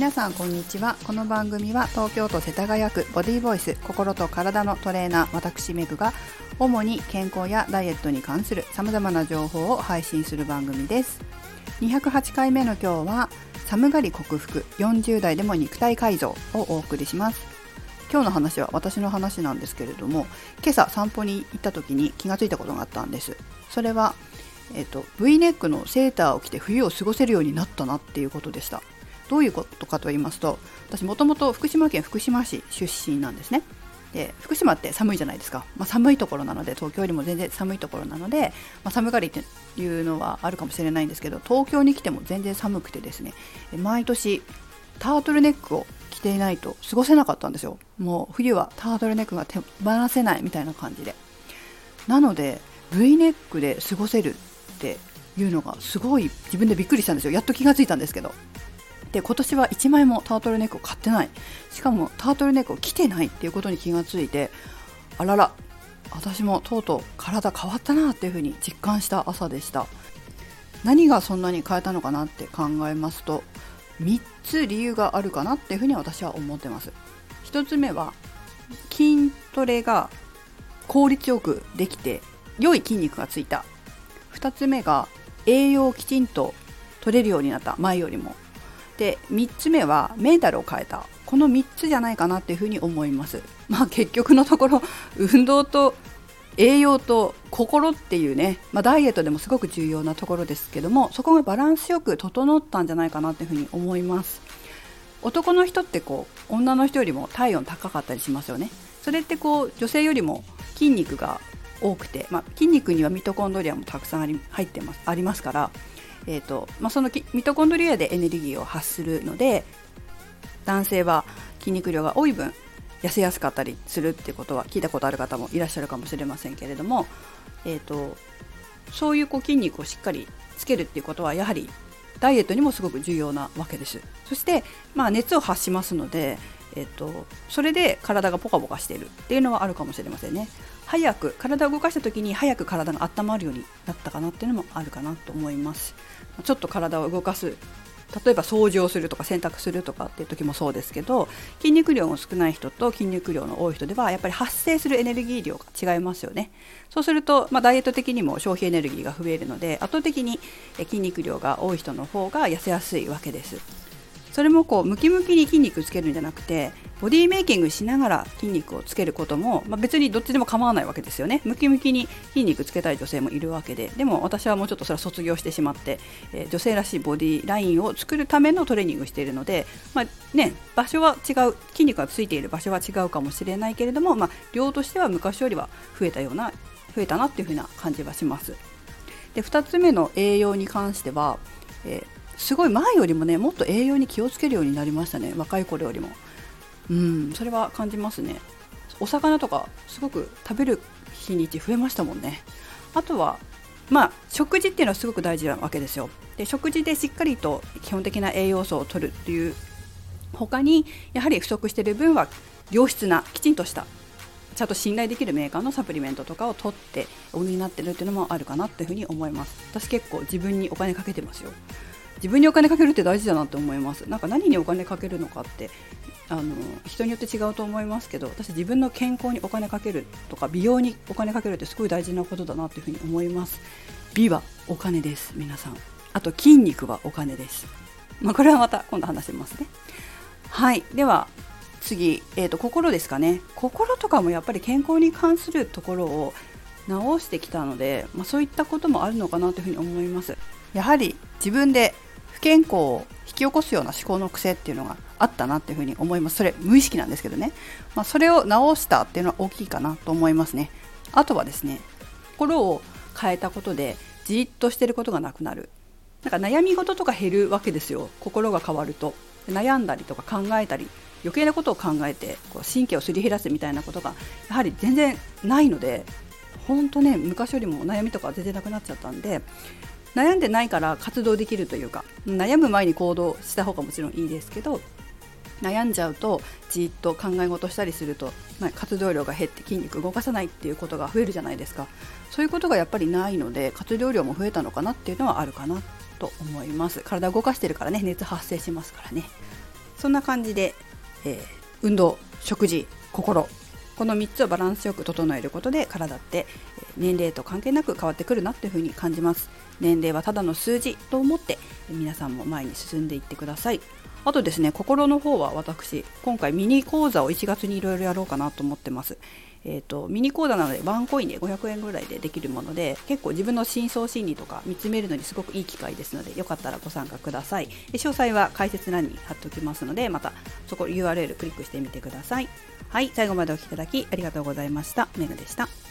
皆さんこんにちは。この番組は東京都世田谷区ボディーボイス心と体のトレーナー私メグが主に健康やダイエットに関する様々な情報を配信する番組です。208回目の今日は寒がり克服40代でも肉体改造をお送りします。今日の話は私の話なんですけれども今朝散歩に行った時に気がついたことがあったんです。それはえっと、V ネックのセーターを着て冬を過ごせるようになったなっていうことでした。どういうことかと言いますと私もともと福島県福島市出身なんですね。で福島って寒いじゃないですか、まあ、寒いところなので東京よりも全然寒いところなので、まあ、寒がりっていうのはあるかもしれないんですけど東京に来ても全然寒くてですね毎年タートルネックを着ていないと過ごせなかったんですよ。もう冬はタートルネックが手放せないみたいな感じで。なので V ネックで過ごせるっていうのがすごい自分でびっくりしたんですよ。やっと気がついたんですけど。で今年は1枚もタートルネックを買ってない。しかもタートルネックを着てないっていうことに気がついてあらら私もとうとう体変わったなっていうふうに実感した朝でした。何がそんなに変えたのかなって考えますと3つ理由があるかなっていうふうに私は思ってます。1つ目は筋トレが効率よくできて良い筋肉がついた。2つ目が栄養をきちんと取れるようになった。前よりも。で3つ目はメンタルを変えた。この3つじゃないかなっていうふうに思います。まあ結局のところ運動と栄養と心っていうね、まあ、ダイエットでもすごく重要なところですけどもそこがバランスよく整ったんじゃないかなっていうふうに思います。男の人ってこう女の人よりも体温高かったりしますよね。それってこう女性よりも筋肉が多くて、まあ、筋肉にはミトコンドリアもたくさんあり入ってますありますからえーとまあ、そのミトコンドリアでエネルギーを発するので男性は筋肉量が多い分痩せやすかったりするってことは聞いたことある方もいらっしゃるかもしれませんけれども、えーと、そういうこう筋肉をしっかりつけるっていうことはやはりダイエットにもすごく重要なわけです。そして、まあ、熱を発しますので、えーとそれで体がポカポカしているっていうのはあるかもしれませんね。早く体を動かした時に早く体が温まるようになったかなっていうのもあるかなと思います。ちょっと体を動かす例えば掃除をするとか洗濯するとかっていう時もそうですけど筋肉量の少ない人と筋肉量の多い人ではやっぱり発生するエネルギー量が違いますよね。そうすると、まあ、ダイエット的にも消費エネルギーが増えるので圧倒的に筋肉量が多い人の方が痩せやすいわけです。それもこうムキムキに筋肉つけるんじゃなくてボディメイキングしながら筋肉をつけることも、まあ、別にどっちでも構わないわけですよね。ムキムキに筋肉つけたい女性もいるわけで。でも私はもうちょっとそれは卒業してしまって、えー、女性らしいボディラインを作るためのトレーニングしているので、まあね、場所は違う筋肉がついている場所は違うかもしれないけれども、まあ、量としては昔よりは増えたような増えたなっていうふうな感じはします。で2つ目の栄養に関しては、えーすごい前よりもねもっと栄養に気をつけるようになりましたね。若い頃よりも。うんそれは感じますね。お魚とかすごく食べる日にち増えましたもんね。あとはまあ食事っていうのはすごく大事なわけですよ。で食事でしっかりと基本的な栄養素を取るっていう他にやはり不足してる分は良質なきちんとしたちゃんと信頼できるメーカーのサプリメントとかを取ってお売りになってるっていうのもあるかなっていうふうに思います。私結構自分にお金かけてますよ。自分にお金かけるって大事だなって思います。なんか何にお金かけるのかってあの人によって違うと思いますけど私自分の健康にお金かけるとか美容にお金かけるってすごい大事なことだなっていうふうに思います。美はお金です皆さん。あと筋肉はお金です。まあ、これはまた今度話しますね。はい。では次、えーと、心ですかね。心とかもやっぱり健康に関するところを直してきたので、まあ、そういったこともあるのかなというふうに思います。やはり自分で不健康を引き起こすような思考の癖っていうのがあったなっていうふうに思います。それ無意識なんですけどね、まあ、それを直したっていうのは大きいかなと思いますね。あとはですね心を変えたことでじっとしてることがなくなる。なんか悩み事とか減るわけですよ。心が変わると。悩んだりとか考えたり余計なことを考えてこう神経をすり減らすみたいなことがやはり全然ないので本当ね昔よりも悩みとか全然なくなっちゃったんで悩んでないから活動できるというか悩む前に行動した方がもちろんいいですけど悩んじゃうとじっと考え事したりすると、まあ、活動量が減って筋肉動かさないっていうことが増えるじゃないですか。そういうことがやっぱりないので活動量も増えたのかなっていうのはあるかなと思います。体動かしてるからね熱発生しますからね。そんな感じで、えー、運動食事心。この3つをバランスよく整えることで体って年齢と関係なく変わってくるなっていうふうに感じます。年齢はただの数字と思って皆さんも前に進んでいってください。あとですね心の方は私今回ミニ講座を1月にいろいろやろうかなと思ってます。えーと、ミニ講座なのでワンコインで500円ぐらいでできるもので結構自分の深層心理とか見つめるのにすごくいい機会ですのでよかったらご参加ください。詳細は解説欄に貼っておきますのでまたそこ URL クリックしてみてください。はい最後までお聴きいただきありがとうございました。メグでした。